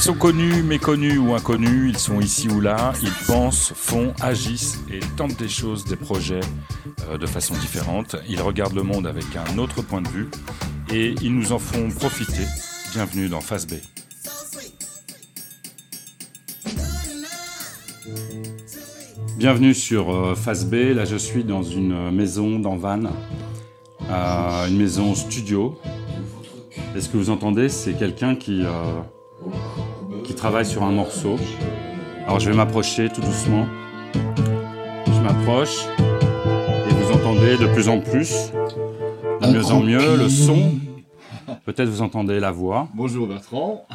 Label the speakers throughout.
Speaker 1: Ils sont connus, méconnus ou inconnus, ils sont ici ou là, ils pensent, font, agissent et tentent des choses, des projets euh, de façon différente. Ils regardent le monde avec un autre point de vue et ils nous en font profiter. Bienvenue dans Face B. Bienvenue sur euh, Face B. Là, je suis dans une maison dans Vannes, euh, une maison studio. Et ce que vous entendez, c'est quelqu'un euh, qui travaille sur un morceau. Alors, je vais m'approcher tout doucement. Je m'approche et vous entendez de plus en plus, de mieux en mieux, le son. Peut-être vous entendez la voix.
Speaker 2: Bonjour Bertrand.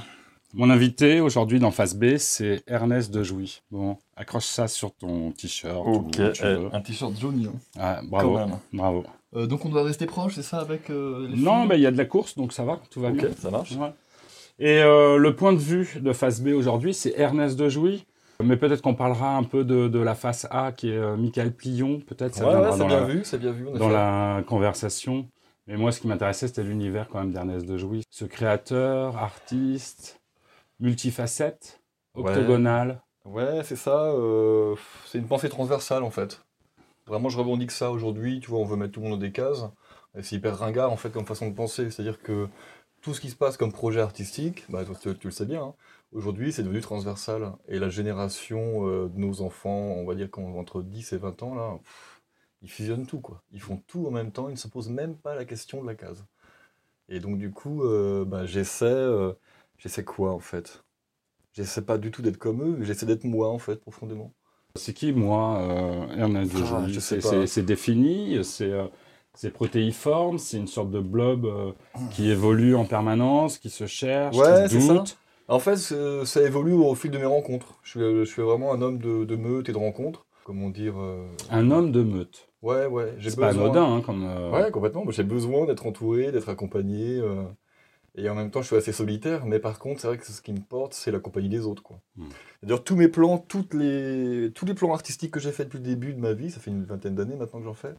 Speaker 1: Mon invité aujourd'hui dans Face B, c'est Ernest de Jouy. Bon, accroche ça sur ton t-shirt.
Speaker 2: Ok, eh,
Speaker 1: veux.
Speaker 2: un t-shirt jaune. hein.
Speaker 1: Ah, bravo,
Speaker 2: quand même.
Speaker 1: bravo.
Speaker 2: Euh, donc on doit rester proche, c'est ça avec euh, les
Speaker 1: Non, mais il y a de la course, donc ça va, tout va
Speaker 2: Ok,
Speaker 1: bien.
Speaker 2: ça marche.
Speaker 1: Ouais. Et euh, le point de vue de Face B aujourd'hui, c'est Ernest de Jouy. Mais peut-être qu'on parlera un peu de, de la face A qui est euh, Michael Plion. Peut-être ça
Speaker 2: Ouais,
Speaker 1: viendra
Speaker 2: ouais, c'est bien
Speaker 1: la,
Speaker 2: vu, c'est bien vu.
Speaker 1: dans la conversation. Mais moi, ce qui m'intéressait, c'était l'univers quand même d'Ernest de Jouy. Ce créateur, artiste, multifacette, octogonal.
Speaker 2: Ouais, c'est ça. euh, c'est une pensée transversale en fait. Vraiment, je revendique ça aujourd'hui. Tu vois, on veut mettre tout le monde dans des cases. Et c'est hyper ringard en fait comme façon de penser. C'est-à-dire que tout ce qui se passe comme projet artistique, bah, tu, tu le sais bien, hein, aujourd'hui c'est devenu transversal. Et la génération euh, de nos enfants, on va dire entre 10 et 20 ans, là, pff, ils fusionnent tout quoi. Ils font tout en même temps, ils ne se posent même pas la question de la case. Et donc du coup, euh, bah, j'essaie, euh, j'essaie quoi en fait? J'essaie pas du tout d'être comme eux, j'essaie d'être moi en fait profondément.
Speaker 1: C'est qui, moi, euh, Ernest
Speaker 2: Ah,
Speaker 1: C'est- défini, c'est c'est protéiforme, c'est une sorte de blob euh, qui évolue en permanence, qui se cherche,
Speaker 2: Ouais,
Speaker 1: qui
Speaker 2: ça.
Speaker 1: doute.
Speaker 2: En fait, ça évolue au fil de mes rencontres. Je suis, je suis vraiment un homme de, de meute et de rencontres. Comment dire euh,
Speaker 1: Un homme de meute.
Speaker 2: Ouais, ouais.
Speaker 1: C'est pas anodin, hein, comme... euh,
Speaker 2: Ouais, complètement. J'ai besoin d'être entouré, d'être accompagné. euh, et en même temps, je suis assez solitaire. Mais par contre, c'est vrai que ce qui me porte, c'est la compagnie des autres. Quoi.
Speaker 1: Hmm.
Speaker 2: D'ailleurs, tous mes plans, toutes les, tous les plans artistiques que j'ai fait depuis le début de ma vie, ça fait une vingtaine d'années maintenant que j'en fais,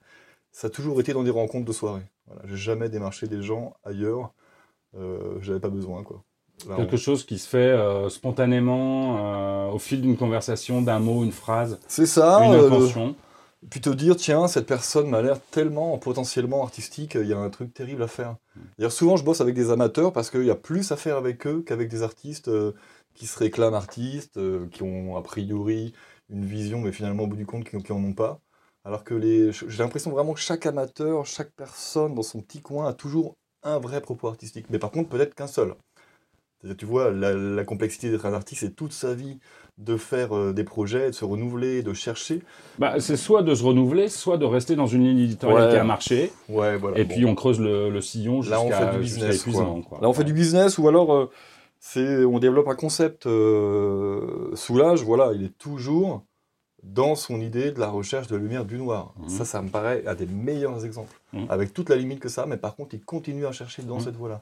Speaker 2: ça a toujours été dans des rencontres de soirée. Voilà. J'ai jamais démarché des gens ailleurs. Euh, J'avais pas besoin. Quoi. Là, on-
Speaker 1: Quelque chose qui se fait euh, spontanément euh, au fil d'une conversation, d'un mot, une phrase,
Speaker 2: C'est ça.
Speaker 1: une
Speaker 2: euh,
Speaker 1: intention.
Speaker 2: puis te dire, tiens, cette personne m'a l'air tellement potentiellement artistique, il y a un truc terrible à faire. D'ailleurs, souvent, je bosse avec des amateurs parce qu'il y a plus à faire avec eux qu'avec des artistes qui se réclament artistes, qui ont a priori une vision, mais finalement, au bout du compte, qui, qui en ont pas. Alors que les, j'ai l'impression vraiment que chaque amateur, chaque personne dans son petit coin a toujours un vrai propos artistique. Mais par contre, peut-être qu'un seul. C'est-à-dire, tu vois, la, la complexité d'être un artiste, c'est toute sa vie de faire euh, des projets, de se renouveler, de chercher.
Speaker 1: Bah, c'est soit de se renouveler, soit de rester dans une ligne éditoriale
Speaker 2: Ouais.
Speaker 1: qui a marché,
Speaker 2: Ouais, voilà.
Speaker 1: et
Speaker 2: bon.
Speaker 1: puis on creuse le, le sillon
Speaker 2: Là, on
Speaker 1: jusqu'à
Speaker 2: fait du
Speaker 1: jusqu'à
Speaker 2: business,
Speaker 1: quoi.
Speaker 2: Là, on fait du business ou alors euh, c'est, on développe un concept. Euh, Soulage, voilà, il est toujours dans son idée de la recherche de la lumière du noir.
Speaker 1: Mhm.
Speaker 2: Ça, ça me paraît un des meilleurs exemples.
Speaker 1: Mhm.
Speaker 2: Avec toute la limite que ça, mais par contre, il continue à chercher dans
Speaker 1: Mhm.
Speaker 2: cette voie-là.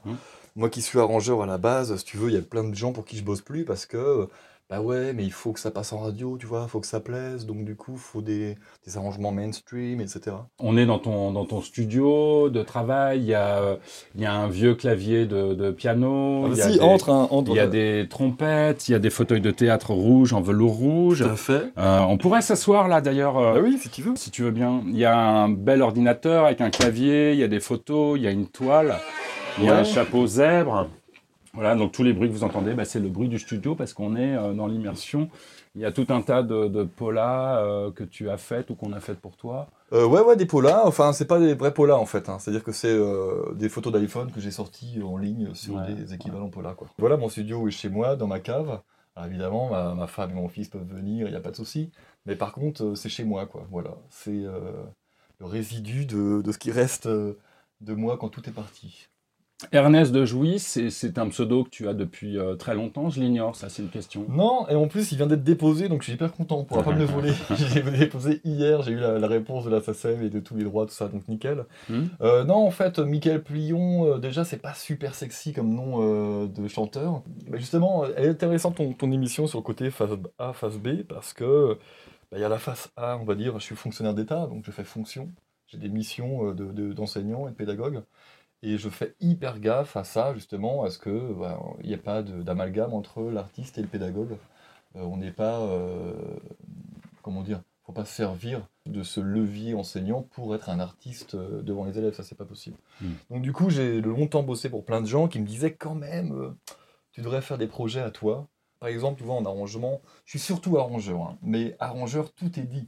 Speaker 2: Moi qui suis arrangeur à la base, si tu veux, il y a plein de gens pour qui je bosse plus parce que. Bah ouais, mais il faut que ça passe en radio, tu vois, il faut que ça plaise, donc du coup, il faut des, des arrangements mainstream, etc.
Speaker 1: On est dans ton, dans ton studio de travail, il y a, il y a un vieux clavier de, de piano, il y a,
Speaker 2: Ah, si,
Speaker 1: des,
Speaker 2: entre, hein, entre.
Speaker 1: il y a des trompettes, il y a des fauteuils de théâtre rouges en velours rouge.
Speaker 2: Tout à fait.
Speaker 1: Euh, on pourrait s'asseoir là d'ailleurs, euh,
Speaker 2: Ah oui, si tu veux.
Speaker 1: si tu veux bien. Il y a un bel ordinateur avec un clavier, il y a des photos, il y a une toile, il y a un chapeau zèbre. Voilà, donc tous les bruits que vous entendez, bah, c'est le bruit du studio parce qu'on est euh, dans l'immersion. Il y a tout un tas de, de polas euh, que tu as faites ou qu'on a faites pour toi.
Speaker 2: Euh, ouais, ouais, des polas. Enfin, c'est pas des vrais polas en fait. hein. C'est-à-dire que c'est des photos d'iPhone que j'ai sorties en ligne sur
Speaker 1: Ouais,
Speaker 2: des équivalents polas. Quoi. Voilà, mon studio est chez moi, dans ma cave. Alors, évidemment, ma, ma femme et mon fils peuvent venir, il n'y a pas de souci. Mais par contre, c'est chez moi, quoi. Voilà, c'est le résidu de, de ce qui reste de moi quand tout est parti.
Speaker 1: Ernest de Jouy, c'est un pseudo que tu as depuis euh, très longtemps, je l'ignore, ça c'est une question.
Speaker 2: Non, et en plus, il vient d'être déposé, donc je suis hyper content. On pourra pas me le voler. j'ai déposé hier, j'ai eu la, la réponse de la SACEM et de tous les droits, tout ça, donc nickel.
Speaker 1: Hmm.
Speaker 2: Euh, non, en fait, Michael Plion, euh, déjà, c'est pas super sexy comme nom euh, de chanteur. Mais justement, elle est intéressante ton, ton émission sur le côté face A, face B, parce que bah, il y a la face A, on va dire, je suis fonctionnaire d'État, donc je fais fonction. J'ai des missions euh, de- de- d'enseignant et de pédagogue. Et je fais hyper gaffe à ça, justement, à ce qu'il bah, n'y ait pas d'amalgame entre l'artiste et le pédagogue. Euh, on n'est pas, euh, comment dire, faut pas se servir de ce levier enseignant pour être un artiste euh, devant les élèves, ça c'est pas possible.
Speaker 1: Mm.
Speaker 2: Donc du coup, j'ai longtemps bossé pour plein de gens qui me disaient quand même, euh, tu devrais faire des projets à toi. Par exemple, tu vois, en arrangement, je suis surtout arrangeur, hein, mais arrangeur, tout est dit.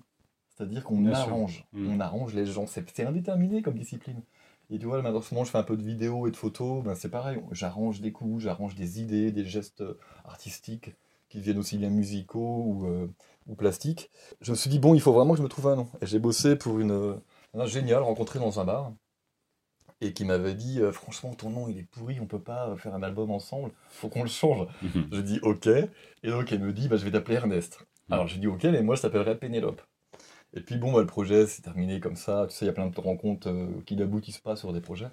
Speaker 2: C'est-à-dire qu'on arrange,
Speaker 1: Mm.
Speaker 2: on arrange les gens, c'est indéterminé comme discipline. Et tu vois, maintenant, je fais un peu de vidéo et de photos, ben, c'est pareil, j'arrange des coups, j'arrange des idées, des gestes euh, artistiques qui viennent aussi bien musicaux ou, euh, ou plastiques. Je me suis dit, bon, il faut vraiment que je me trouve un nom. Et j'ai bossé pour une, euh, un génial rencontré dans un bar et qui m'avait dit, euh, franchement, ton nom, il est pourri, on peut pas faire un album ensemble, faut qu'on le change.
Speaker 1: Mhm.
Speaker 2: Je dis, ok. Et donc, elle me dit, bah, je vais t'appeler Ernest. Alors, j'ai dit, ok, mais moi, je t'appellerai Pénélope. Et puis, bon, bah, le projet s'est terminé comme ça. Tu sais, il y a plein de rencontres euh, qui n'aboutissent pas sur des projets.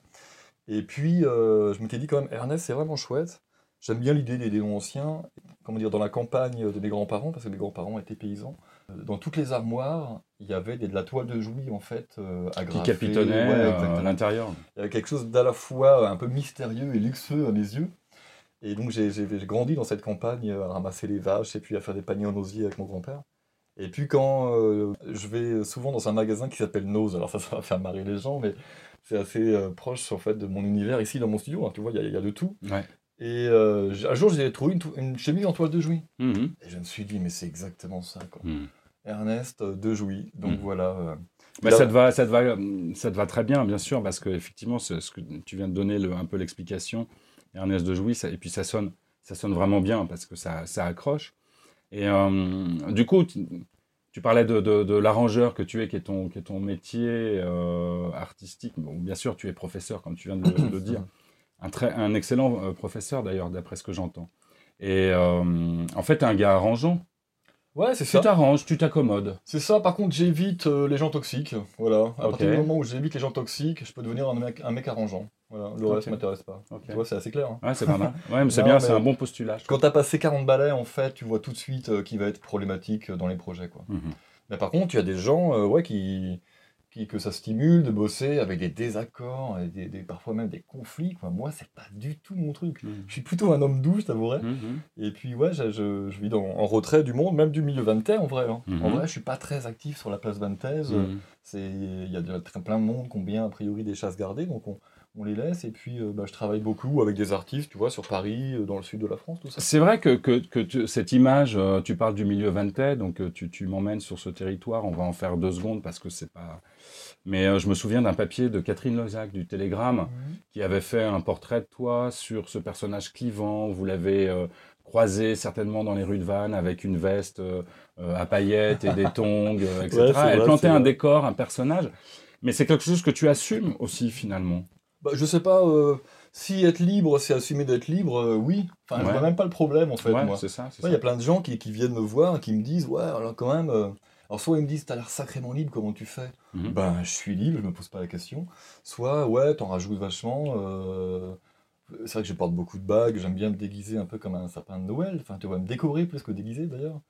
Speaker 2: Et puis, euh, je m'étais dit quand même, Ernest, c'est vraiment chouette. J'aime bien l'idée des, noms anciens. Comment dire, dans la campagne de mes grands-parents, parce que mes grands-parents étaient paysans, euh, dans toutes les armoires, il y avait de la toile de jouy, en fait, euh,
Speaker 1: Qui
Speaker 2: agrafée.
Speaker 1: capitonnait
Speaker 2: Ouais,
Speaker 1: euh, à l'intérieur.
Speaker 2: Il y avait quelque chose d'à la fois un peu mystérieux et luxueux à mes yeux. Et donc j'ai grandi dans cette campagne à ramasser les vaches et puis à faire des paniers en osier avec mon grand-père. Et puis quand euh, je vais souvent dans un magasin qui s'appelle Nose, alors ça, ça va faire marrer les gens, mais c'est assez euh, proche en fait de mon univers ici dans mon studio. hein, tu vois, il y, y a de tout.
Speaker 1: Ouais.
Speaker 2: Et euh, un jour j'ai trouvé une, chemise en toile de jouy.
Speaker 1: Mhm.
Speaker 2: Et je me suis dit mais c'est exactement ça quoi.
Speaker 1: Mhm.
Speaker 2: Ernest de jouy. Donc
Speaker 1: Mhm.
Speaker 2: voilà.
Speaker 1: Bah, ça, te va, ça, te va, ça te va très bien, bien sûr, parce que effectivement, ce ce que tu viens de donner le- un peu l'explication, Ernest de Jouy, ça- et puis ça sonne, ça sonne vraiment bien parce que ça, ça accroche. Et euh, du coup, tu, tu parlais de, de- de l'arrangeur que tu es, qui est ton, qui est ton métier euh, artistique. Bon, bien sûr, tu es professeur, comme tu viens de le, de dire. Un, très, un excellent euh, professeur, d'ailleurs, d'après ce que j'entends. Et en fait, un gars arrangeant.
Speaker 2: Ouais, c'est
Speaker 1: Tu
Speaker 2: ça.
Speaker 1: t'arranges, tu t'accommodes.
Speaker 2: C'est ça, par contre, j'évite euh, les gens toxiques. Voilà. À partir du moment où j'évite les gens toxiques, je peux devenir un mec, un mec arrangeant. Voilà. Le reste
Speaker 1: Ok.
Speaker 2: m'intéresse pas. Tu vois, c'est assez clair. hein.
Speaker 1: Ouais, c'est pas mal. Ouais, mais c'est bien, c'est un bon postulat.
Speaker 2: Quand t'as passé 40 balais, en fait, tu vois tout de suite euh, qui va être problématique euh, dans les projets. Quoi.
Speaker 1: Mhm.
Speaker 2: Mais par contre, il y a des gens euh, ouais, qui, qui, que ça stimule de bosser avec des désaccords et des, des- parfois même des conflits. Quoi. Moi, c'est pas du tout mon truc.
Speaker 1: Mhm.
Speaker 2: Je suis plutôt un homme doux, je t'avouerais.
Speaker 1: Mhm.
Speaker 2: Et puis, ouais, je, je, je vis dans, en retrait du monde, même du milieu vantais, en vrai. hein. En vrai, je suis pas très actif sur la place. C'est, il y a plein de monde qui ont bien a priori des chasses gardées, donc on, on les laisse. Et puis, euh, bah, je travaille beaucoup avec des artistes, tu vois, sur Paris, euh, dans le sud de la France, tout ça.
Speaker 1: C'est vrai que, que, que tu- cette image, euh, tu parles du milieu vantais, donc tu, tu m'emmènes sur ce territoire, on va en faire deux secondes parce que c'est pas... Mais je me souviens d'un papier de Catherine Lozac du Télégramme qui avait fait un portrait de toi sur ce personnage clivant. Vous l'avez croisé certainement dans les rues de Vannes avec une veste à paillettes et des tongs, etc.
Speaker 2: Ouais,
Speaker 1: Elle
Speaker 2: vrai,
Speaker 1: plantait un décor, un personnage. Mais c'est quelque chose que tu assumes aussi finalement.
Speaker 2: Bah, je sais pas, euh, si être libre, c'est assumer d'être libre, euh, oui. Enfin, je
Speaker 1: Ouais.
Speaker 2: vois même pas le problème, en fait,
Speaker 1: ouais,
Speaker 2: moi.
Speaker 1: c'est ça. c'est
Speaker 2: Ouais, Il y a plein de gens qui, qui viennent me voir, qui me disent, ouais, alors quand même... euh, Alors, soit ils me disent, t'as l'air sacrément libre, comment tu fais?
Speaker 1: Mhm.
Speaker 2: Ben, je suis libre, je me pose pas la question. Soit, ouais, t'en rajoutes vachement. euh, C'est vrai que je porte beaucoup de bagues, j'aime bien me déguiser un peu comme un sapin de Noël. Enfin, tu vois, me décorer plus que déguiser d'ailleurs.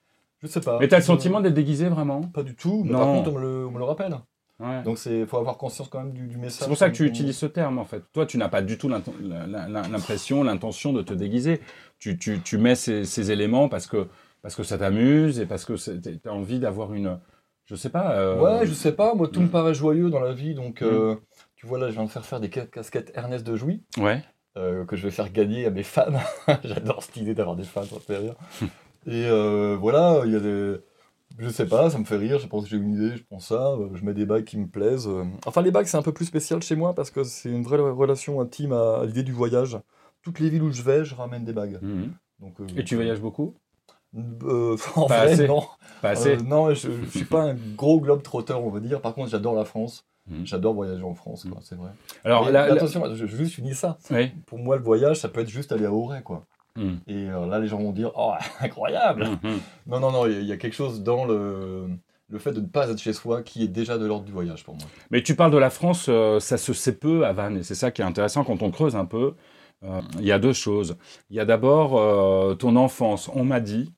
Speaker 2: Je sais pas.
Speaker 1: Mais t'as le sentiment d'être déguisé vraiment?
Speaker 2: Pas du tout, mais
Speaker 1: Non.
Speaker 2: par contre, on me le, on me le rappelle.
Speaker 1: Ouais.
Speaker 2: Donc, il faut avoir conscience quand même du, du message.
Speaker 1: C'est pour ça que tu utilises ce terme, en fait. Toi, tu n'as pas du tout l'impression, l'intention de te déguiser. Tu, tu- tu mets ces, ces éléments parce que, parce que ça t'amuse et parce que tu as envie d'avoir une... Je sais pas... euh,
Speaker 2: Ouais, je sais pas, moi tout
Speaker 1: Mm.
Speaker 2: me paraît joyeux dans la vie, donc euh, tu vois là, je viens de faire faire des ca- casquettes Ernest de Jouy,
Speaker 1: Ouais.
Speaker 2: euh, que je vais faire gagner à mes fans. J'adore cette idée d'avoir des fans, ça me fait rire. Et euh, voilà, il y a des... Je sais pas, ça me fait rire, je pense que j'ai une idée, je prends ça, euh, je mets des bagues qui me plaisent. euh. Enfin, les bagues, c'est un peu plus spécial chez moi parce que c'est une vraie relation intime à, l'idée du voyage. Toutes les villes où je vais, je ramène des bagues.
Speaker 1: Mhm.
Speaker 2: Donc, euh,
Speaker 1: Et tu voyages beaucoup?
Speaker 2: Euh, En
Speaker 1: Pas
Speaker 2: vrai,
Speaker 1: assez.
Speaker 2: non.
Speaker 1: Pas assez
Speaker 2: Euh, non, je, je suis pas un gros globe trotteur, on va dire. Par contre, j'adore la France.
Speaker 1: Mhm.
Speaker 2: J'adore voyager en France, quoi, c'est vrai.
Speaker 1: Alors
Speaker 2: attention, je, je juste finis ça.
Speaker 1: Oui.
Speaker 2: Pour moi, le voyage, ça peut être juste aller à Auray, quoi.
Speaker 1: Mhm.
Speaker 2: Et euh, là, les gens vont dire, oh, incroyable.
Speaker 1: Mhm.
Speaker 2: Non, non, non, il y, a- il y a quelque chose dans le, le fait de ne pas être chez soi qui est déjà de l'ordre du voyage pour moi.
Speaker 1: Mais tu parles de la France, euh, ça se sait peu à Vannes, et c'est ça qui est intéressant quand on creuse un peu. Euh, Il y a deux choses. Il y a d'abord ton enfance. On m'a dit,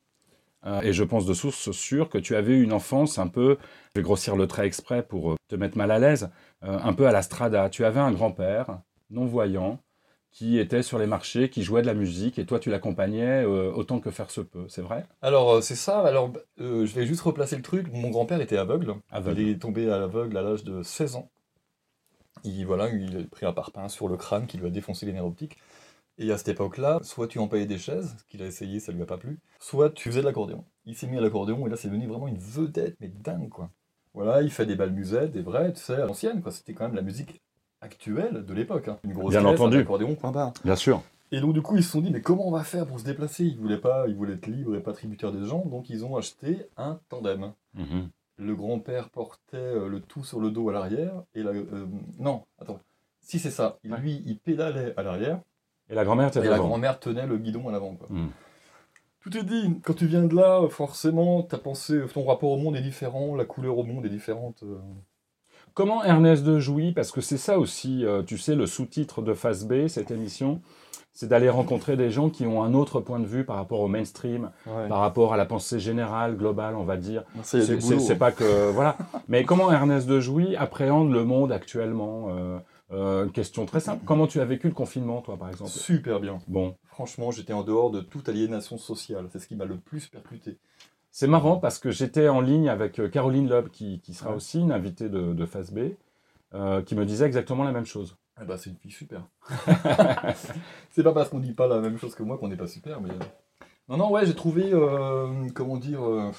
Speaker 1: et je pense de source sûre, que tu avais une enfance un peu, je vais grossir le trait exprès pour te mettre mal à l'aise, un peu à la strada. Tu avais un grand-père non-voyant qui était sur les marchés, qui jouait de la musique, et toi tu l'accompagnais euh, autant que faire se peut, c'est vrai?
Speaker 2: Alors euh, c'est ça, alors euh, je vais juste replacer le truc. Mon grand-père était aveugle.
Speaker 1: Aveugle.
Speaker 2: Il est tombé à l'aveugle à l'âge de 16 ans. Il, voilà, il a pris un parpaing sur le crâne qui lui a défoncé les nerfs optiques. Et à cette époque-là, soit tu employais des chaises, ce qu'il a essayé, ça lui a pas plu, soit tu faisais de l'accordéon. Il s'est mis à l'accordéon et là c'est devenu vraiment une vedette, mais dingue quoi. Voilà, il fait des balles musettes, des vrais, tu sais, à l'ancienne quoi. C'était quand même la musique actuelle de l'époque. hein. Une grosse
Speaker 1: Bien
Speaker 2: caisse,
Speaker 1: entendu.
Speaker 2: un accordéon, point barre.
Speaker 1: Bien sûr.
Speaker 2: Et donc du coup ils se sont dit mais comment on va faire pour se déplacer? Ils voulaient pas, ils voulaient être libres et pas tributaires des gens, donc ils ont acheté un tandem.
Speaker 1: Mhm.
Speaker 2: Le grand-père portait euh, le tout sur le dos à l'arrière et la, euh, non attends si c'est ça
Speaker 1: Ouais.
Speaker 2: lui il pédalait à l'arrière
Speaker 1: Et la grand-mère
Speaker 2: tenait le guidon à l'avant.
Speaker 1: Mhm.
Speaker 2: Tout est dit quand tu viens de là forcément ta pensée ton rapport au monde est différent la couleur au monde est différente. euh.
Speaker 1: Comment Ernest de Jouy, parce que c'est ça aussi, euh, tu sais, le sous-titre de Phase B, cette émission, c'est d'aller rencontrer des gens qui ont un autre point de vue par rapport au mainstream, par rapport à la pensée générale, globale, on va dire. C'est
Speaker 2: hein.
Speaker 1: pas que. Voilà. Mais comment Ernest de Jouy appréhende le monde actuellement Euh, euh, une question très simple. Comment tu as vécu le confinement, toi, par exemple?
Speaker 2: Super bien.
Speaker 1: Bon,
Speaker 2: Franchement j'étais en dehors de toute aliénation sociale c'est ce qui m'a le plus percuté.
Speaker 1: C'est marrant parce que j'étais en ligne avec euh, Caroline Loeb, qui, qui sera
Speaker 2: Ouais.
Speaker 1: aussi une invitée de, de Phase B, euh, qui me disait exactement la même chose.
Speaker 2: Ah bah c'est une fille super. c'est pas parce qu'on dit pas la même chose que moi qu'on n'est pas super, mais. Non, non, ouais, j'ai trouvé. euh, comment dire. euh,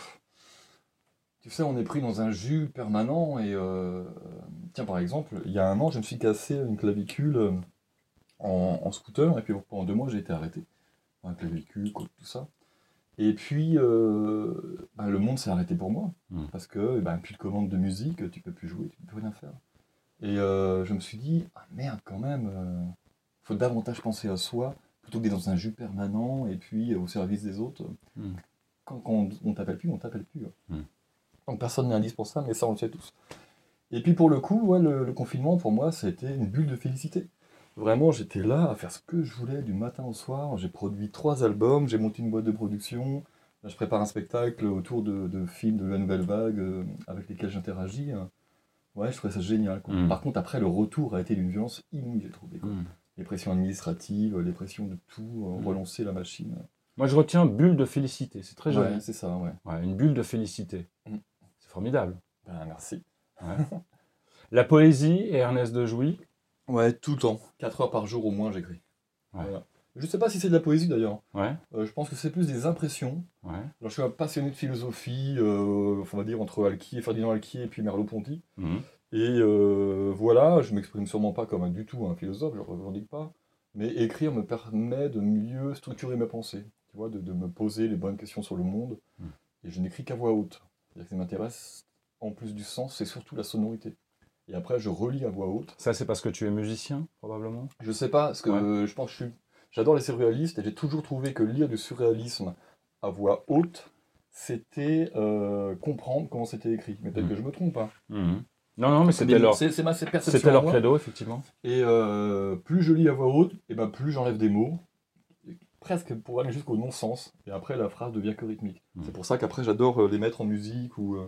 Speaker 2: tu sais, on est pris dans un jus permanent et. euh, tiens, par exemple, il y a un an, je me suis cassé une clavicule euh, en, en scooter et puis pendant deux mois, j'ai été arrêté. Un clavicule, tout ça. Et puis, euh, bah, le monde s'est arrêté pour moi.
Speaker 1: Mm.
Speaker 2: Parce que, bah, plus de commande de musique, tu peux plus jouer, tu peux plus rien faire. Et euh, je me suis dit, ah merde, quand même, euh, faut davantage penser à soi plutôt que d'être dans un jus permanent et puis euh, au service des autres.
Speaker 1: Mm.
Speaker 2: Quand, quand on, t'appelle plus, on t'appelle plus. hein.
Speaker 1: Mm.
Speaker 2: Donc personne n'est indispensable, mais ça on le sait tous. Et puis pour le coup, ouais, le, le confinement pour moi, ça a été une bulle de félicité. Vraiment, j'étais là à faire ce que je voulais du matin au soir. J'ai produit trois albums, j'ai monté une boîte de production. Là, je prépare un spectacle autour de, de films de la nouvelle vague euh, avec lesquels j'interagis. Ouais, je trouvais ça génial. quoi.
Speaker 1: Mm.
Speaker 2: Par contre, après, le retour a été d'une violence inouïe, j'ai trouvé. quoi.
Speaker 1: Mm.
Speaker 2: Les pressions administratives, les pressions de tout, euh,
Speaker 1: Mm.
Speaker 2: relancer la machine.
Speaker 1: Moi, je retiens bulle de félicité. C'est très joli.
Speaker 2: Ouais, c'est ça, ouais.
Speaker 1: Ouais, une bulle de félicité. C'est formidable.
Speaker 2: Ben, merci.
Speaker 1: La poésie et Ernest de Jouy.
Speaker 2: Ouais, tout le temps. 4 heures par jour au moins, j'écris.
Speaker 1: Ouais.
Speaker 2: Voilà. Je sais pas si c'est de la poésie d'ailleurs.
Speaker 1: Ouais,
Speaker 2: Euh, je pense que c'est plus des impressions.
Speaker 1: ouais.
Speaker 2: Alors, je suis un passionné de philosophie, euh, on va dire entre Alki, Ferdinand Alki et puis Merleau-Ponty.
Speaker 1: Mhm.
Speaker 2: Et euh, voilà, je m'exprime sûrement pas comme un, du tout un philosophe, je ne revendique pas. Mais écrire me permet de mieux structurer mes pensées, tu vois, de, de me poser les bonnes questions sur le monde.
Speaker 1: Mm.
Speaker 2: Et je n'écris qu'à voix haute. C'est-à-dire que ce qui m'intéresse, en plus du sens, c'est surtout la sonorité. Et après, je relis à voix haute.
Speaker 1: Ça, c'est parce que tu es musicien, probablement?
Speaker 2: Je sais pas, parce que
Speaker 1: Ouais.
Speaker 2: euh, je pense que je suis... J'adore les surréalistes et j'ai toujours trouvé que lire du surréalisme à voix haute, c'était euh, comprendre comment c'était écrit. Mais peut-être
Speaker 1: Mm.
Speaker 2: que je me trompe. Hein.
Speaker 1: Mhm. Non, non, mais c'était leur,
Speaker 2: C'est ma perception.
Speaker 1: c'était leur credo, effectivement.
Speaker 2: Et euh, plus je lis à voix haute, et ben plus j'enlève des mots, presque pour aller jusqu'au non-sens. Et après, la phrase devient que rythmique.
Speaker 1: Mm.
Speaker 2: C'est pour ça qu'après, j'adore les mettre en musique ou, euh,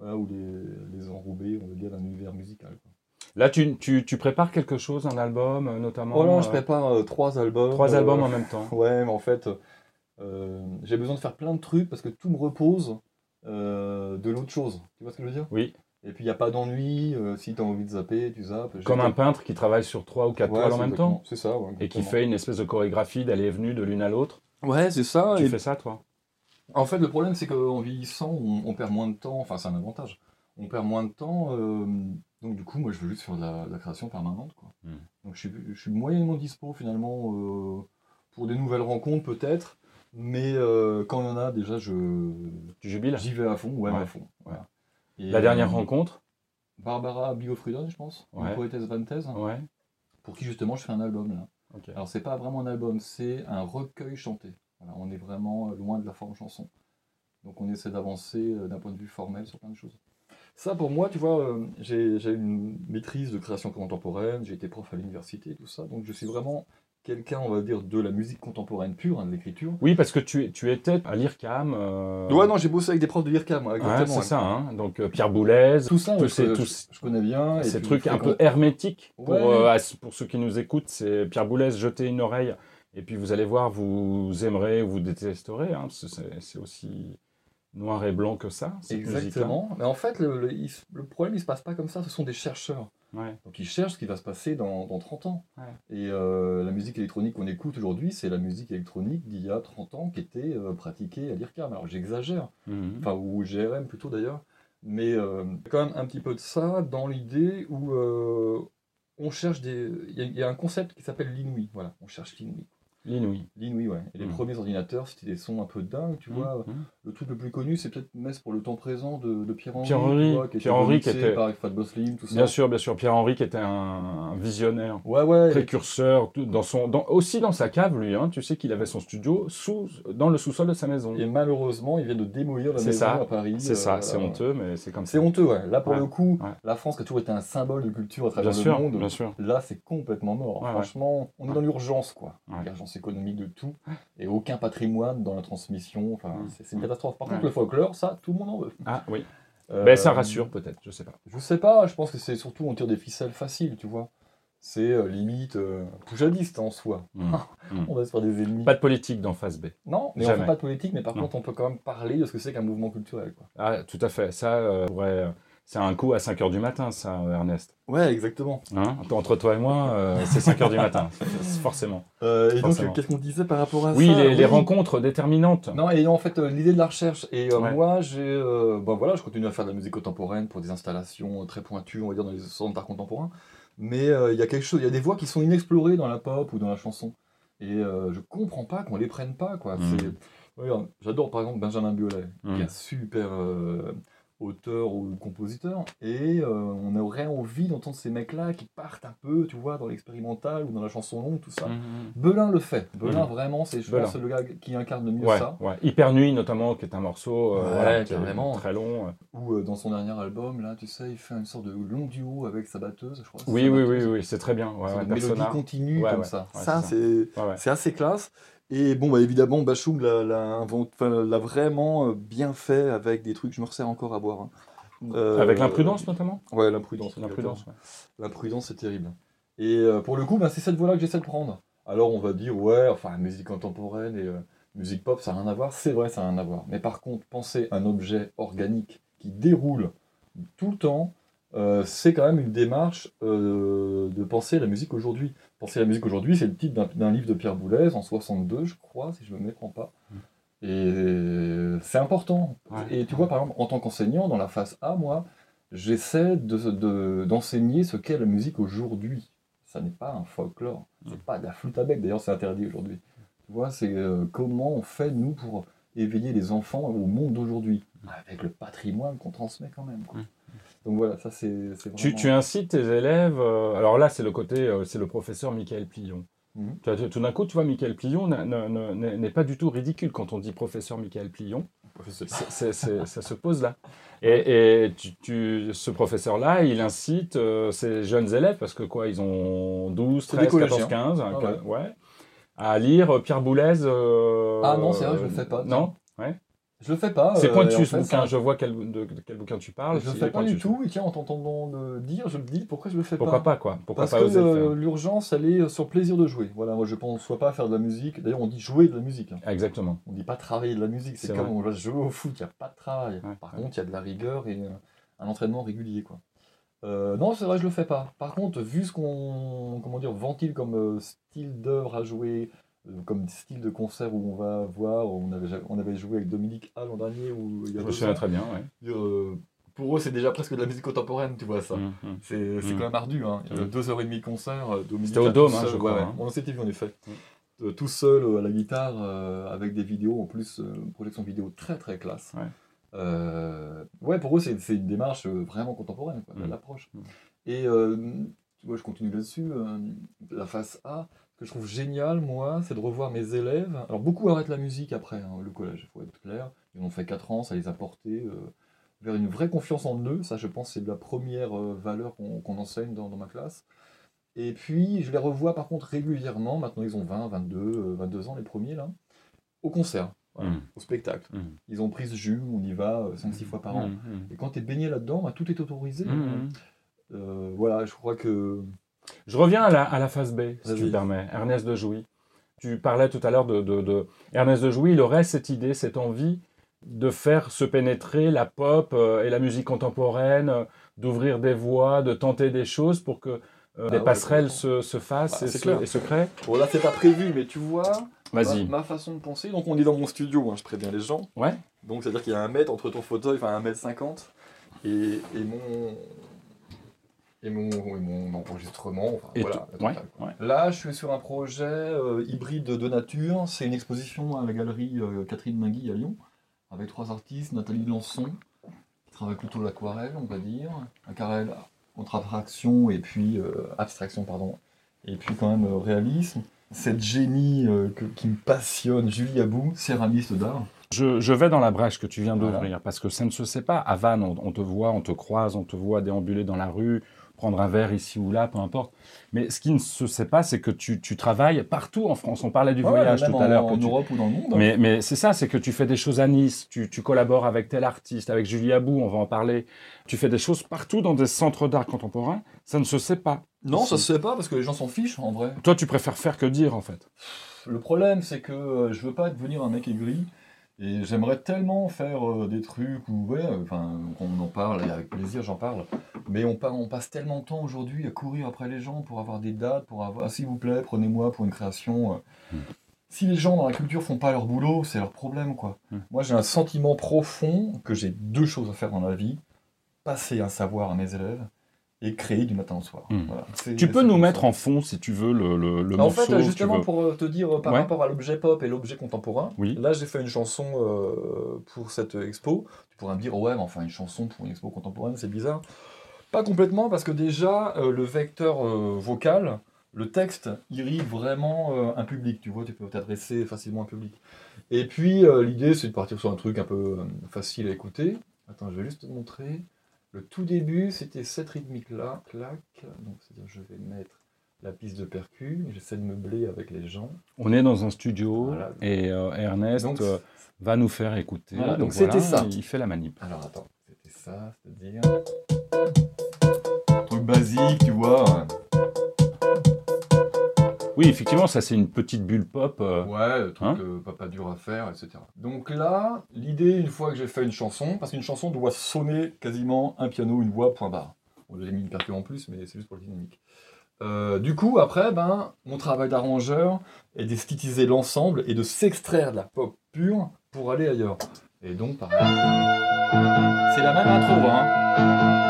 Speaker 2: voilà, ou les, les enrober, on va dire, d'un univers musical. quoi.
Speaker 1: Là, tu, tu, tu prépares quelque chose, un album, euh, notamment
Speaker 2: Oh non, je
Speaker 1: euh,
Speaker 2: prépare euh, trois albums.
Speaker 1: Trois
Speaker 2: euh,
Speaker 1: albums en même temps.
Speaker 2: Ouais, mais en fait, euh, j'ai besoin de faire plein de trucs parce que tout me repose euh, de l'autre chose. Tu vois ce que je veux dire?
Speaker 1: Oui,
Speaker 2: Et puis, il n'y a pas d'ennui. euh, si tu as envie de zapper, tu zappes.
Speaker 1: Comme un peintre qui travaille sur trois ou quatre
Speaker 2: Ouais,
Speaker 1: toiles en même temps.
Speaker 2: C'est ça, ouais,
Speaker 1: Et qui fait une espèce de chorégraphie d'aller et venue de l'une à l'autre.
Speaker 2: Ouais, c'est ça.
Speaker 1: Tu
Speaker 2: et
Speaker 1: fais ça, toi?
Speaker 2: En fait, le problème, c'est qu'en vieillissant, on, on perd moins de temps. Enfin, c'est un avantage. On perd moins de temps. euh, donc, du coup, moi, je veux juste faire de la, de la création permanente. Quoi.
Speaker 1: Hmm.
Speaker 2: Donc, je suis, je suis moyennement dispo, finalement, euh, pour des nouvelles rencontres, peut-être. Mais euh, quand il y en a, déjà, je
Speaker 1: Tu jubiles?
Speaker 2: j'y vais à fond. Ouais,
Speaker 1: Ouais.
Speaker 2: à fond. Et,
Speaker 1: La dernière rencontre?
Speaker 2: Barbara Biofriden, je pense.
Speaker 1: Ouais.
Speaker 2: Une poétesse vantaise.
Speaker 1: Ouais.
Speaker 2: Pour qui, justement, je fais un album, là.
Speaker 1: Ok.
Speaker 2: Alors, c'est pas vraiment un album, c'est un recueil chanté. Voilà, on est vraiment loin de la forme chanson. Donc, on essaie d'avancer euh, d'un point de vue formel sur plein de choses. Ça, pour moi, tu vois, euh, j'ai j'ai une maîtrise de création contemporaine, j'ai été prof à l'université, tout ça. Donc, je suis vraiment quelqu'un, on va dire, de la musique contemporaine pure, hein, de l'écriture.
Speaker 1: Oui, parce que tu, tu étais à l'IRCAM. euh,
Speaker 2: Ouais, non, j'ai bossé avec des profs de l'IRCAM, ouais,
Speaker 1: c'est
Speaker 2: ouais.
Speaker 1: ça. hein. Donc euh, Pierre Boulez,
Speaker 2: Tout ça,
Speaker 1: tous ces,
Speaker 2: je,
Speaker 1: tous
Speaker 2: je- je connais bien.
Speaker 1: ces trucs un peu hermétiques. Pour, euh, pour ceux qui nous écoutent, c'est Pierre Boulez, jetez une oreille. Et puis vous allez voir, vous aimerez ou vous détesterez. hein, parce que c'est aussi noir et blanc que ça.
Speaker 2: Exactement. Mais en fait, le, le- il se- le problème, il se passe pas comme ça. Ce sont des chercheurs.
Speaker 1: Ouais.
Speaker 2: Donc ils cherchent ce qui va se passer dans, dans 30 ans.
Speaker 1: Ouais.
Speaker 2: Et euh, la musique électronique qu'on écoute aujourd'hui, c'est la musique électronique d'il y a 30 ans qui était euh, pratiquée à l'IRCAM. Alors j'exagère,
Speaker 1: Mhm.
Speaker 2: enfin ou GRM plutôt d'ailleurs, mais euh, quand même un petit peu de ça dans l'idée où euh, on cherche des... Il y, a- il y a un concept qui s'appelle l'inouï, voilà, on cherche l'inouï.
Speaker 1: L'inouï.
Speaker 2: L'inouï, ouais. Et les
Speaker 1: Mhm.
Speaker 2: premiers ordinateurs, c'était des sons un peu dingues, tu vois.
Speaker 1: Mhm.
Speaker 2: Le truc le plus connu, c'est peut-être Messe pour le temps présent de, de Pierre-Henri.
Speaker 1: Pierre-Henri, Pierre-Henri qui était-
Speaker 2: par Slim, tout ça.
Speaker 1: Bien sûr, bien sûr. Pierre-Henri qui était un, un visionnaire.
Speaker 2: Ouais, ouais.
Speaker 1: précurseur, tout- dans son, dans- aussi dans sa cave, lui. Hein, tu sais qu'il avait son studio sous, dans le sous-sol de sa maison.
Speaker 2: Et malheureusement, ils viennent de démolir la maison
Speaker 1: ça,
Speaker 2: à Paris.
Speaker 1: C'est ça,
Speaker 2: euh,
Speaker 1: c'est honteux, mais c'est comme ça.
Speaker 2: C'est honteux, ouais. Là, pour
Speaker 1: Ouais.
Speaker 2: le coup,
Speaker 1: Ouais.
Speaker 2: la France qui a toujours été un symbole de culture à travers
Speaker 1: Bien
Speaker 2: le
Speaker 1: sûr,
Speaker 2: monde,
Speaker 1: bien sûr.
Speaker 2: là, c'est complètement mort. Franchement, on est dans l'urgence, quoi. L'urgence économique de tout. Et aucun patrimoine dans la transmission. Enfin,
Speaker 1: Mm.
Speaker 2: c'est une catastrophe. Par
Speaker 1: Ouais.
Speaker 2: contre, le folklore, ça, tout le monde en veut.
Speaker 1: Ah oui.
Speaker 2: Euh,
Speaker 1: Ben, ça rassure peut-être, je sais pas.
Speaker 2: Je sais pas, je pense que c'est surtout on tire des ficelles faciles, tu vois. C'est euh, limite euh, poujadiste en soi.
Speaker 1: Mm.
Speaker 2: On va se faire des ennemis.
Speaker 1: Pas de politique dans Phase B.
Speaker 2: Non, mais on
Speaker 1: Jamais.
Speaker 2: fait pas de politique, mais par
Speaker 1: Non.
Speaker 2: contre on peut quand même parler de ce que c'est qu'un mouvement culturel. Quoi.
Speaker 1: Ah, tout à fait. Ça, euh, pourrait- c'est un coup à 5h du matin, ça, Ernest.
Speaker 2: Ouais, exactement.
Speaker 1: Hein Entre toi et moi, euh, c'est 5h du matin, forcément.
Speaker 2: Euh, et donc,
Speaker 1: Forcément.
Speaker 2: qu'est-ce qu'on disait par rapport à
Speaker 1: Oui,
Speaker 2: ça
Speaker 1: les, les rencontres déterminantes.
Speaker 2: Non, et en fait, euh, l'idée de la recherche. Et euh,
Speaker 1: Ouais.
Speaker 2: moi, j'ai. voilà, je continue à faire de la musique contemporaine pour des installations très pointues, on va dire, dans les centres d'art contemporain. Mais il y a quelque chose, il y a des voix qui sont inexplorées dans la pop ou dans la chanson. Et je comprends pas qu'on les prenne pas, quoi.
Speaker 1: Mm.
Speaker 2: C'est- Regarde, J'adore par exemple Benjamin Biolay, qui est
Speaker 1: Mm.
Speaker 2: un super euh, auteur ou compositeur. Et euh, on aurait envie d'entendre ces mecs-là qui partent un peu, tu vois, dans l'expérimental ou dans la chanson longue, tout ça.
Speaker 1: Mhm.
Speaker 2: Belin le fait. Belin,
Speaker 1: Mm.
Speaker 2: vraiment, c'est je
Speaker 1: Belin.
Speaker 2: pense le gars qui incarne le mieux
Speaker 1: Ouais,
Speaker 2: ça.
Speaker 1: ouais. Hyper Nuit, notamment, qui est un morceau euh,
Speaker 2: Ouais,
Speaker 1: voilà, qui est très long.
Speaker 2: Ou euh, dans son dernier album, là, tu sais, il fait une sorte de long duo avec sa batteuse, je crois.
Speaker 1: Oui, oui,
Speaker 2: batteuse.
Speaker 1: oui, oui, c'est très bien. Ouais,
Speaker 2: Une mélodie continue
Speaker 1: Ouais,
Speaker 2: comme
Speaker 1: ouais.
Speaker 2: ça.
Speaker 1: Ouais,
Speaker 2: ça,
Speaker 1: c'est
Speaker 2: c'est
Speaker 1: Ouais, ouais.
Speaker 2: c'est assez classe. Et bon, bah, évidemment, Bachung l'a l'a l'a vraiment euh, bien fait avec des trucs, je me resserre encore à boire. hein. Euh,
Speaker 1: Avec l'imprudence, notamment?
Speaker 2: Ouais, l'imprudence.
Speaker 1: L'imprudence, ouais.
Speaker 2: L'imprudence, c'est terrible. Et euh, pour le coup, bah, c'est cette voie-là que j'essaie de prendre. Alors on va dire, ouais, enfin, musique contemporaine et euh, musique pop, ça n'a rien à voir. C'est vrai, ça n'a rien à voir. Mais par contre, penser un objet organique qui déroule tout le temps, c'est quand même une démarche de penser la musique aujourd'hui. Penser la musique aujourd'hui, c'est le titre d'un- livre de Pierre Boulez en 62, je crois, si je ne me méprends pas. Et c'est important.
Speaker 1: Ouais.
Speaker 2: Et tu vois, par exemple, en tant qu'enseignant, dans la phase A, moi, j'essaie de- de- d'enseigner ce qu'est la musique aujourd'hui. Ça n'est pas un folklore, c'est pas de la flûte à bec, d'ailleurs c'est interdit aujourd'hui. Tu vois, c'est euh, comment on fait, nous, pour éveiller les enfants au monde d'aujourd'hui, avec le patrimoine qu'on transmet quand même. quoi.
Speaker 1: Mm.
Speaker 2: Donc voilà, ça c'est c'est
Speaker 1: Tu,
Speaker 2: vraiment...
Speaker 1: tu incites tes élèves. euh, alors là, c'est le côté, euh, c'est le professeur Michael Plion. Vois, tu- Tout d'un coup, tu vois, Michael Plion n'est pas du tout ridicule quand on dit professeur Michael Plion. C'est- c'est- c'est- ça se pose là. Et, et tu, tu- ce professeur-là, il incite euh, ses jeunes élèves, parce que quoi, ils ont 12,
Speaker 2: C'est des
Speaker 1: 13, 14,
Speaker 2: collégiens.
Speaker 1: 15, hein,
Speaker 2: Ah
Speaker 1: que- ouais, à lire euh, Pierre Boulez. euh,
Speaker 2: Ah non, c'est vrai, je le fais pas,
Speaker 1: Non? ouais.
Speaker 2: Je le fais pas.
Speaker 1: C'est
Speaker 2: euh,
Speaker 1: pointu ce bouquin, je vois quel, de, de quel bouquin tu parles.
Speaker 2: Je le fais pas du tout, et tiens, en t'entendant le dire, je le dis, pourquoi je le fais
Speaker 1: Pourquoi
Speaker 2: pas
Speaker 1: pas, quoi? Pourquoi
Speaker 2: Parce
Speaker 1: pas
Speaker 2: que euh, l'urgence, elle est sur le plaisir de jouer. Voilà, moi je pense soit pas à faire de la musique. D'ailleurs, on dit jouer de la musique. hein.
Speaker 1: Exactement.
Speaker 2: On dit pas travailler de la musique. C'est comme on va jouer au foot, il n'y a pas de travail.
Speaker 1: Ouais,
Speaker 2: Par
Speaker 1: ouais.
Speaker 2: contre, il y a de la rigueur et euh, un entraînement régulier. Quoi. Euh, non, c'est vrai, je le fais pas. Par contre, vu ce qu'on comment dire, ventile comme euh, style d'œuvre à jouer, euh, comme style de concert où on va voir, on avait, on avait joué avec Dominique A l'an dernier ou il y a
Speaker 1: Je me très bien, ouais.
Speaker 2: Euh, pour eux, c'est déjà presque de la musique contemporaine, tu vois ça.
Speaker 1: Mhm.
Speaker 2: C'est
Speaker 1: Mm.
Speaker 2: quand même ardu. Hein. Il y a
Speaker 1: Mm.
Speaker 2: deux heures et demie de concert. euh, Dominique
Speaker 1: C'était au Dôme, hein, je crois,
Speaker 2: Ouais,
Speaker 1: hein.
Speaker 2: On s'était vu en effet. Euh, tout seul euh, à la guitare, euh, avec des vidéos en plus, euh, projection vidéo très très classe.
Speaker 1: Ouais.
Speaker 2: Euh, ouais, pour eux, c'est une démarche euh, vraiment contemporaine, l'approche. Et euh, tu vois, je continue là-dessus. euh, la face A, que je trouve génial, moi, c'est de revoir mes élèves. Alors, beaucoup arrêtent la musique après hein, le collège, il faut être clair. Ils ont fait 4 ans, ça les a portés euh, vers une vraie confiance en eux. Ça, je pense, c'est la première euh, valeur qu'on enseigne dans, dans ma classe. Et puis, je les revois par contre régulièrement. Maintenant, ils ont 20, 22, 22 ans, les premiers, là. Au concert, voilà,
Speaker 1: Mm.
Speaker 2: au spectacle.
Speaker 1: Mm.
Speaker 2: Ils ont pris ce jus, on y va 5-6 fois par an. Et quand tu es baigné là-dedans, bah, tout est autorisé. Euh, voilà, je crois que.
Speaker 1: Je reviens à la, à la phase B, si tu me permets. Ernest de Jouy. Tu parlais tout à l'heure de, de- de- Ernest de Jouy, il aurait cette idée, cette envie de faire se pénétrer la pop euh, et la musique contemporaine, euh, d'ouvrir des voies, de tenter des choses pour que euh, des
Speaker 2: ouais,
Speaker 1: passerelles se, se fassent
Speaker 2: Bah,
Speaker 1: et, se,
Speaker 2: clair.
Speaker 1: et se créent.
Speaker 2: Bon, là, c'est pas prévu, mais tu vois. Ma, ma façon de penser, donc on est dans mon studio, hein, je préviens les gens.
Speaker 1: Ouais.
Speaker 2: Donc c'est-à-dire qu'il y a un mètre entre ton fauteuil, enfin un mètre cinquante, et, et mon. Et mon, et mon enregistrement. Enfin,
Speaker 1: Et
Speaker 2: voilà,
Speaker 1: ouais, ouais.
Speaker 2: Là, je suis sur un projet euh, hybride de nature. C'est une exposition à la galerie euh, Catherine Mingui à Lyon, avec trois artistes Nathalie Lançon, qui travaille plutôt l'aquarelle, on va dire, aquarelle contre abstraction et puis euh, abstraction, pardon, et puis quand même réalisme. Cette génie que- qui me passionne, Julie Abou, céramiste d'art.
Speaker 1: Je, je vais dans la brèche que tu viens
Speaker 2: Voilà.
Speaker 1: d'ouvrir, parce que ça ne se sait pas. À Vannes, on, on te voit, on te croise, on te voit déambuler dans la rue, prendre un verre ici ou là, peu importe. Mais ce qui ne se sait pas, c'est que tu, tu travailles partout en France. On parlait du
Speaker 2: Ouais,
Speaker 1: voyage tout à l'heure.
Speaker 2: En, en
Speaker 1: tu-
Speaker 2: Europe ou dans le monde.
Speaker 1: Mais, mais c'est ça, c'est que tu fais des choses à Nice, tu, tu collabores avec tel artiste, avec Julie Abou, on va en parler. Tu fais des choses partout dans des centres d'art contemporain, ça ne se sait pas.
Speaker 2: non, ça se sait pas parce que les gens s'en fichent en vrai.
Speaker 1: Toi, tu préfères faire que dire, en fait.
Speaker 2: Le problème, c'est que euh, je veux pas devenir un mec aigri. Et j'aimerais tellement faire euh, des trucs où, ouais, enfin, on en parle, et avec plaisir j'en parle. Mais on, pa- on passe tellement de temps aujourd'hui à courir après les gens pour avoir des dates, pour avoir, ah, s'il vous plaît, prenez-moi pour une création. euh.
Speaker 1: Hmm.
Speaker 2: Si les gens dans la culture font pas leur boulot, c'est leur problème, quoi.
Speaker 1: Hmm.
Speaker 2: Moi, j'ai un sentiment profond que j'ai deux choses à faire dans la vie passer un savoir à mes élèves et créer du matin au soir.
Speaker 1: Hmm.
Speaker 2: Voilà.
Speaker 1: Tu peux nous mettre
Speaker 2: ça.
Speaker 1: en fond, si tu veux, le, le, le
Speaker 2: En
Speaker 1: morceau.
Speaker 2: fait,
Speaker 1: tu
Speaker 2: justement,
Speaker 1: veux.
Speaker 2: pour euh, te dire euh, par
Speaker 1: Ouais.
Speaker 2: rapport à l'objet pop et l'objet contemporain,
Speaker 1: Oui.
Speaker 2: là j'ai fait une chanson euh, pour cette expo. Tu pourrais me dire, ouais, mais enfin, une chanson pour une expo contemporaine, c'est bizarre. Pas complètement, parce que déjà, euh, le vecteur euh, vocal, le texte irrigue vraiment euh, un public. Tu vois, tu peux t'adresser facilement à un public. Et puis, l'idée, c'est de partir sur un truc un peu facile à écouter. Attends, je vais juste te montrer. Le tout début, c'était cette rythmique-là, clac. Donc, c'est-à-dire, je vais mettre la piste de percu, j'essaie de meubler avec les gens.
Speaker 1: On est dans un studio
Speaker 2: Voilà.
Speaker 1: et Ernest
Speaker 2: Donc,
Speaker 1: va nous faire écouter.
Speaker 2: Voilà, donc
Speaker 1: voilà,
Speaker 2: c'était ça.
Speaker 1: Il fait la manip.
Speaker 2: Alors attends, c'était ça, c'est-à-dire. Basique, tu vois.
Speaker 1: Oui, effectivement, ça c'est une petite bulle pop. euh,
Speaker 2: Ouais, le truc
Speaker 1: Hein
Speaker 2: euh, pas, pas dur à faire, etc. Donc là, l'idée, une fois que j'ai fait une chanson, parce qu'une chanson doit sonner quasiment un piano, une voix, point barre. Bon, j'ai mis une percu en plus, mais c'est juste pour le dynamique. Euh, du coup, après, ben, mon travail d'arrangeur est d'esthétiser l'ensemble et de s'extraire de la pop pure pour aller ailleurs. Et donc, pareil. C'est la même intro, hein.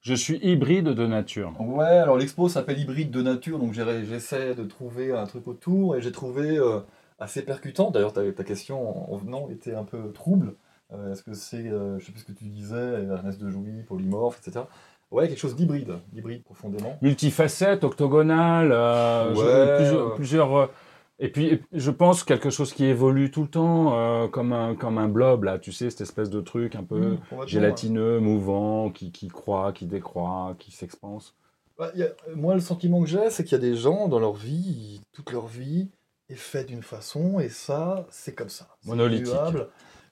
Speaker 2: Je suis hybride de nature. Ouais, alors l'expo s'appelle Hybride de nature, donc j'essaie de trouver un truc autour, et j'ai trouvé euh, assez percutant. D'ailleurs, ta, ta question en, en venant était un peu trouble. Euh, Est-ce que c'est, euh, je sais plus ce que tu disais, Ernest de Jouy, polymorphe, etc. Ouais, quelque chose d'hybride, d'hybride profondément.
Speaker 1: Multifacette, octogonale, euh,
Speaker 2: Ouais,
Speaker 1: plusieurs. plusieurs, et puis, je pense quelque chose qui évolue tout le temps, euh, comme, un, comme un blob, là, tu sais, cette espèce de truc un peu
Speaker 2: Mmh,
Speaker 1: gélatineux, mouvant, qui, qui croît, qui décroît, qui s'expanse.
Speaker 2: Bah, moi, le sentiment que j'ai, c'est qu'il y a des gens dans leur vie, toute leur vie est faite d'une façon, et ça, c'est comme ça.
Speaker 1: Monolithique.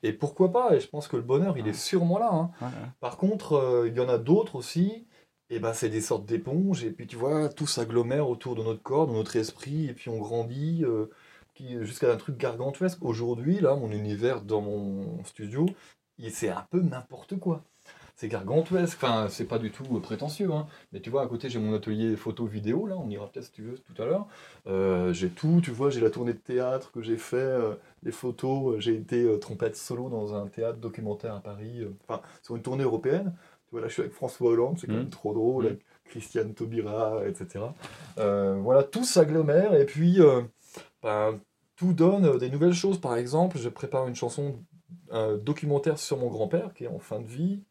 Speaker 2: Et pourquoi pas Et je pense que le bonheur, il est sûrement là. hein.
Speaker 1: Ouais, ouais.
Speaker 2: Par contre, euh, il y en a d'autres aussi, et ben c'est des sortes d'éponges, et puis tu vois, tout s'agglomère autour de notre corps, de notre esprit, et puis on grandit euh, jusqu'à un truc gargantuesque. Aujourd'hui, là, mon univers dans mon studio, c'est un peu n'importe quoi. C'est gargantuesque, enfin, c'est pas du tout prétentieux, hein. mais tu vois, à côté, j'ai mon atelier photo-vidéo, là, on ira peut-être si tu veux tout à l'heure. Euh, j'ai tout, tu vois, j'ai la tournée de théâtre que j'ai fait, euh, les photos, j'ai été trompette solo dans un théâtre documentaire à Paris, enfin, sur une tournée européenne. Tu vois, là, je suis avec François Hollande, c'est quand même trop drôle,
Speaker 1: Mhm.
Speaker 2: avec Christiane Taubira, etc. Euh, voilà, tout s'agglomère, et puis, euh, ben, tout donne euh, des nouvelles choses. Par exemple, je prépare une chanson, un documentaire sur mon grand-père, qui est en fin de vie,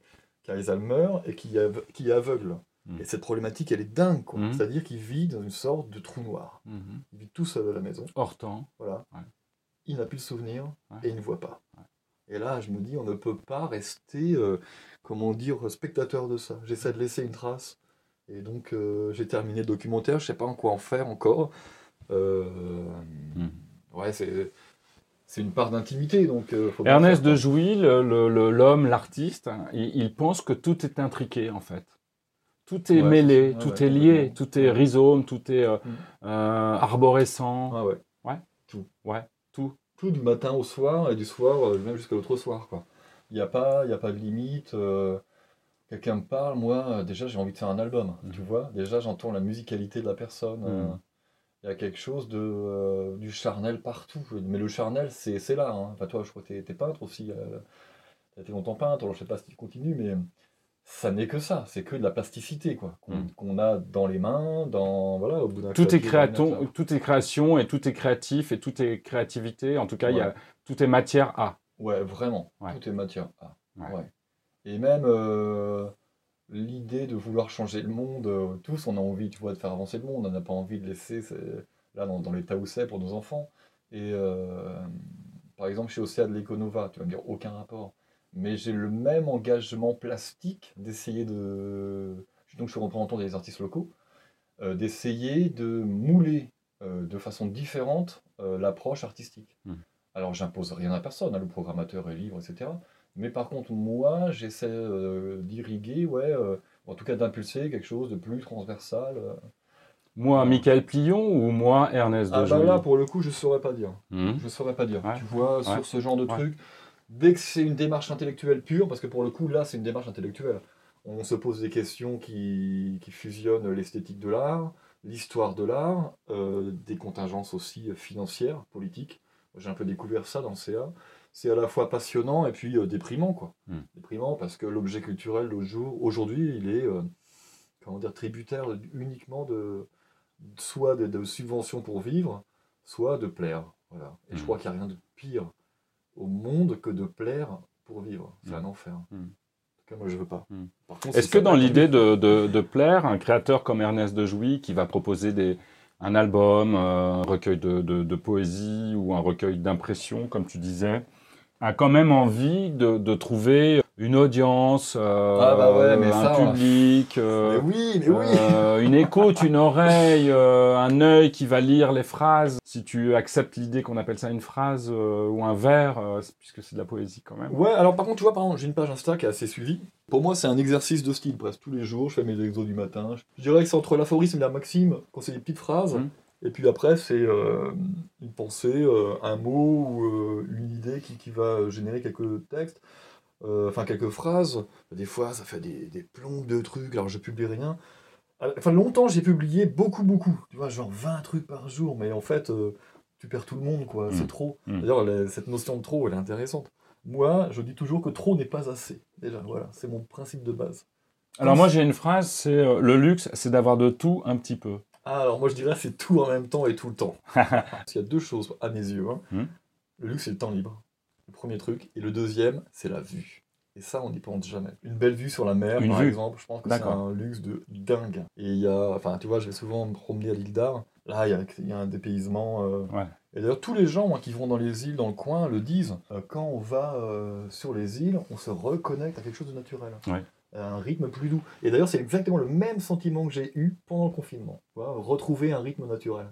Speaker 2: qui a Alzheimer, et qui, est ave- qui est aveugle.
Speaker 1: Mm.
Speaker 2: Et cette problématique, elle est dingue, quoi. C'est-à-dire qu'il vit dans une sorte de trou noir. Il vit tout seul à la maison,
Speaker 1: Hors temps.
Speaker 2: voilà.
Speaker 1: Ouais.
Speaker 2: Il n'a plus de souvenirs
Speaker 1: Ouais.
Speaker 2: et il ne voit pas.
Speaker 1: Ouais.
Speaker 2: Et là, je me dis, on ne peut pas rester, euh, comment dire, spectateur de ça. J'essaie de laisser une trace. Et donc, euh, j'ai terminé le documentaire, je sais pas en quoi en faire encore. Euh,
Speaker 1: Mm.
Speaker 2: Ouais, c'est... C'est une part d'intimité, donc... faut
Speaker 1: Ernest de Jouy, l'homme, l'artiste, il, il pense que tout est intriqué en fait. Tout est
Speaker 2: Ouais,
Speaker 1: mêlé, tout
Speaker 2: ouais,
Speaker 1: est lié, tout est rhizome, tout est euh,
Speaker 2: Mm.
Speaker 1: euh, arborescent.
Speaker 2: Ah ouais.
Speaker 1: Ouais, tout.
Speaker 2: tout du matin au soir et du soir euh, même jusqu'à l'autre soir quoi. Il n'y a pas il y a pas de limite euh, quelqu'un me parle moi euh, déjà j'ai envie de faire un album,
Speaker 1: Mhm.
Speaker 2: tu vois Déjà j'entends la musicalité de la personne
Speaker 1: Mhm.
Speaker 2: il y a quelque chose de euh, du charnel partout mais le charnel c'est là hein. Enfin toi je crois que t'es t'es peintre aussi euh, t'as été longtemps peintre alors je sais pas si tu continues mais ça n'est que ça, c'est que de la plasticité quoi qu'on
Speaker 1: Mhm.
Speaker 2: qu'on a dans les mains, dans voilà au bout d'un
Speaker 1: Tout est, créaton,
Speaker 2: d'ordinateur.
Speaker 1: tout est création et tout est créatif et tout est créativité. En tout cas, il y a,
Speaker 2: Ouais.
Speaker 1: tout est matière à.
Speaker 2: Ouais, vraiment.
Speaker 1: Ouais.
Speaker 2: Tout est matière. Ah,
Speaker 1: Ouais.
Speaker 2: Et même euh, l'idée de vouloir changer le monde, euh, tous on a envie, tu vois, de faire avancer le monde. On n'a pas envie de laisser là dans, dans l'état où c'est pour nos enfants. Et euh, par exemple, chez Océa de l'Econova, tu vas me dire aucun rapport. Mais j'ai le même engagement plastique d'essayer de. Donc je suis représentant des artistes locaux, euh, d'essayer de mouler euh, de façon différente euh, l'approche artistique.
Speaker 1: Mm.
Speaker 2: Alors, j'impose rien à personne, hein, le programmateur est libre, etc. Mais par contre, moi, j'essaie d'irriguer, ouais, en tout cas d'impulser quelque chose de plus transversal.
Speaker 1: Moi, Michael Plion ou moi, Ernest de
Speaker 2: Ah bah là, pour le coup, je saurais pas dire.
Speaker 1: Mhm.
Speaker 2: Je saurais pas dire.
Speaker 1: Ouais.
Speaker 2: Tu vois,
Speaker 1: Ouais.
Speaker 2: sur ce genre de
Speaker 1: Ouais.
Speaker 2: truc, dès que c'est une démarche intellectuelle pure, parce que pour le coup, là, c'est une démarche intellectuelle. On se pose des questions qui, qui fusionnent l'esthétique de l'art, l'histoire de l'art, euh, des contingences aussi financières, politiques. J'ai un peu découvert ça dans le CA. C'est à la fois passionnant et puis euh, déprimant, quoi.
Speaker 1: Mm.
Speaker 2: Déprimant parce que l'objet culturel au jour- aujourd'hui, il est euh, comment dire, tributaire uniquement de soit de, de subventions pour vivre, soit de plaire. Voilà. Et je
Speaker 1: Mm.
Speaker 2: crois qu'il n'y a rien de pire au monde que de plaire pour vivre. C'est
Speaker 1: Mm.
Speaker 2: un enfer.
Speaker 1: Mm.
Speaker 2: En tout cas, moi, je veux pas.
Speaker 1: Mm. Est-ce
Speaker 2: si
Speaker 1: que dans l'idée de, de- de plaire, un créateur comme Ernest de Jouy qui va proposer des, un album, euh, un recueil de, de- de poésie ou un recueil d'impressions, comme tu disais, a quand même envie de, de trouver une audience, euh,
Speaker 2: Ah bah ouais, mais
Speaker 1: un
Speaker 2: ça,
Speaker 1: public, euh,
Speaker 2: Mais oui, mais oui
Speaker 1: euh, une écoute, une oreille, un œil qui va lire les phrases. Si tu acceptes l'idée qu'on appelle ça une phrase ou un vers, puisque c'est de la poésie quand même.
Speaker 2: Ouais, alors par contre, tu vois, par exemple, j'ai une page Insta qui est assez suivie. Pour moi, c'est un exercice de style, presque tous les jours. Je fais mes exos du matin. Je dirais que c'est entre l'aphorisme et la maxime, quand c'est des petites phrases.
Speaker 1: Mhm.
Speaker 2: Et puis après, c'est euh, une pensée, euh, un mot ou euh, une idée qui, qui va générer quelques textes, enfin quelques phrases. Des fois, ça fait des, des plombes de trucs, alors je publie rien. Enfin, longtemps, j'ai publié beaucoup, beaucoup. Tu vois, genre 20 trucs par jour, mais en fait, euh, tu perds tout le monde, quoi. C'est trop.
Speaker 1: Mhm.
Speaker 2: D'ailleurs, cette notion de trop, elle est intéressante. Moi, je dis toujours que trop n'est pas assez. Déjà, voilà, c'est mon principe de base.
Speaker 1: Alors moi j'ai une phrase, c'est euh, le luxe, c'est d'avoir de tout un petit peu.
Speaker 2: Ah, alors moi, je dirais c'est tout en même temps et tout le temps. Parce qu'il y a deux choses, à mes yeux. hein.
Speaker 1: Mhm.
Speaker 2: Le luxe, c'est le temps libre. Le premier truc. Et le deuxième, c'est la vue. Et ça, on n'y pense jamais. Une belle vue sur la mer,
Speaker 1: Une
Speaker 2: par
Speaker 1: vue.
Speaker 2: exemple, je pense que c'est
Speaker 1: D'accord.
Speaker 2: un luxe de dingue. Et il y a, enfin, tu vois, je vais souvent me promener à l'île d'Ar. Là, il y a, il y a un dépaysement. euh,
Speaker 1: Ouais.
Speaker 2: Et d'ailleurs, tous les gens moi, qui vont dans les îles, dans le coin, le disent. Euh, quand on va euh, sur les îles, on se reconnecte à quelque chose de naturel.
Speaker 1: Ouais.
Speaker 2: À un rythme plus doux. Et d'ailleurs, c'est exactement le même sentiment que j'ai eu pendant le confinement. Tu vois, retrouver un rythme naturel.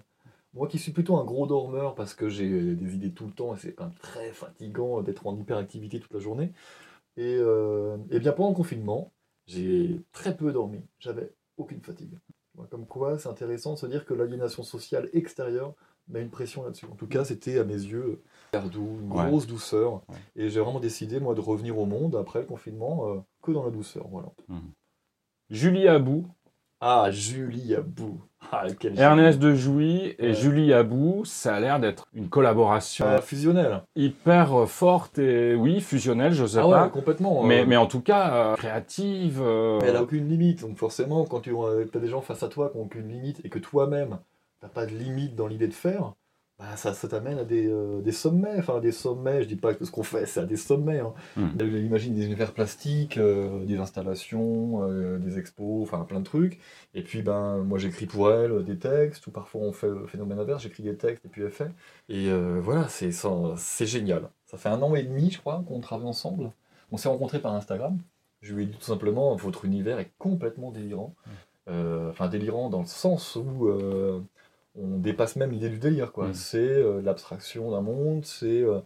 Speaker 2: Moi qui suis plutôt un gros dormeur parce que j'ai des idées tout le temps et c'est quand même très fatigant d'être en hyperactivité toute la journée. Et, euh, et bien pendant le confinement, j'ai très peu dormi. J'avais aucune fatigue. Comme quoi, c'est intéressant de se dire que l'aliénation sociale extérieure met une pression là-dessus. En tout cas, c'était à mes yeux hyper doux, une
Speaker 1: Ouais.
Speaker 2: grosse douceur.
Speaker 1: Ouais.
Speaker 2: Et j'ai vraiment décidé, moi, de revenir au monde après le confinement euh, que dans la douceur. Voilà.
Speaker 1: Julie Abou,
Speaker 2: Ah, Julie Abou. Ah,
Speaker 1: Ernest de Jouy et
Speaker 2: Ouais.
Speaker 1: Julie Abou, ça a l'air d'être une collaboration
Speaker 2: Euh, fusionnel.
Speaker 1: hyper forte et oui, fusionnelle, je sais
Speaker 2: Ah
Speaker 1: pas.
Speaker 2: complètement.
Speaker 1: mais,
Speaker 2: euh,
Speaker 1: mais en tout cas, euh, créative.
Speaker 2: Mais elle n'a aucune limite. Donc forcément, quand tu as des gens face à toi qui n'ont aucune limite et que toi-même, tu n'as pas de limite dans l'idée de faire, bah, ça, ça t'amène à des, euh, des sommets. Enfin, des sommets, je dis pas que ce qu'on fait, c'est à des sommets. Hein.
Speaker 1: Hmm.
Speaker 2: Imagine des univers plastiques, euh, des installations, euh, des expos, enfin plein de trucs. Et puis, ben, moi j'écris pour elle des textes, ou parfois on fait le phénomène inverse, j'écris des textes et puis elle fait. Et voilà, c'est c'est génial. Ça fait un an et demi, je crois, qu'on travaille ensemble. On s'est rencontrés par Instagram. Je lui ai dit tout simplement, votre univers est complètement délirant. Euh, Enfin, délirant dans le sens où on dépasse même l'idée du délire. quoi.
Speaker 1: Mm.
Speaker 2: C'est euh, l'abstraction d'un monde, c'est euh,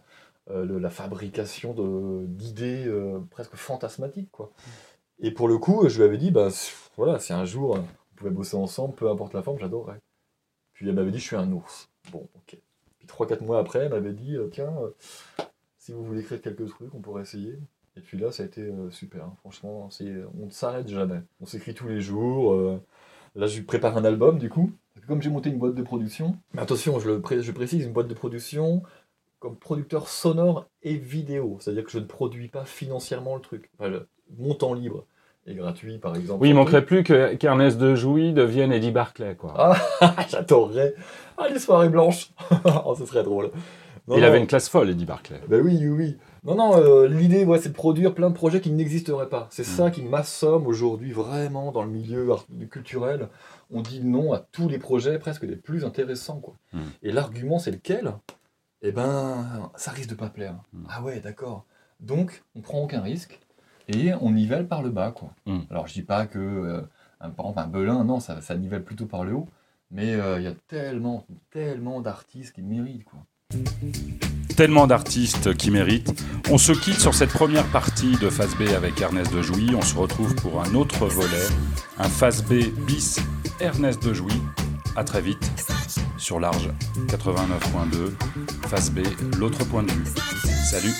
Speaker 2: euh, le- la fabrication de- d'idées euh, presque fantasmatiques. quoi. Et pour le coup, je lui avais dit, bah, voilà, si un jour on pouvait bosser ensemble, peu importe la forme, j'adorerais. Puis elle m'avait dit, je suis un ours. Bon, ok. Puis 3-4 mois après, elle m'avait dit, tiens, si vous voulez écrire quelques trucs, on pourrait essayer. Et puis là, ça a été super. hein. Franchement, on ne s'arrête jamais. On s'écrit tous les jours. Là, je lui prépare un album, du coup. Comme j'ai monté une boîte de production, mais attention, je, le pré- je précise, une boîte de production comme producteur sonore et vidéo. C'est-à-dire que je ne produis pas financièrement le truc. Enfin, le montant libre est gratuit, par exemple.
Speaker 1: Oui, il manquerait plus que- qu'Ernest de Jouy devienne Eddie Barclay, quoi.
Speaker 2: Ah, J'adorerais. Ah, les soirées blanches. oh, ce serait drôle. Non,
Speaker 1: il
Speaker 2: non.
Speaker 1: avait une classe folle, Eddie Barclay.
Speaker 2: Ben oui, oui, oui. Non, non, euh, l'idée, ouais, c'est de produire plein de projets qui n'existeraient pas. C'est ça qui m'assomme aujourd'hui vraiment dans le milieu culturel. On dit non à tous les projets presque les plus intéressants. Quoi.
Speaker 1: Mm.
Speaker 2: Et l'argument, c'est lequel? Eh ben, ça risque de pas plaire.
Speaker 1: Mm.
Speaker 2: Ah ouais, d'accord. Donc, on prend aucun risque et on nivelle par le bas. Quoi. Alors, je dis pas que, euh, un, par exemple, un Belin, non, ça, ça nivelle plutôt par le haut. Mais euh, il y a tellement, tellement d'artistes qui méritent. Quoi.
Speaker 1: Tellement d'artistes qui méritent. On se quitte sur cette première partie de Phase B avec Ernest de Jouy. On se retrouve pour un autre volet, un Phase B bis Ernest de Jouy. À très vite sur Large 89.2. Phase B, l'autre point de vue. Salut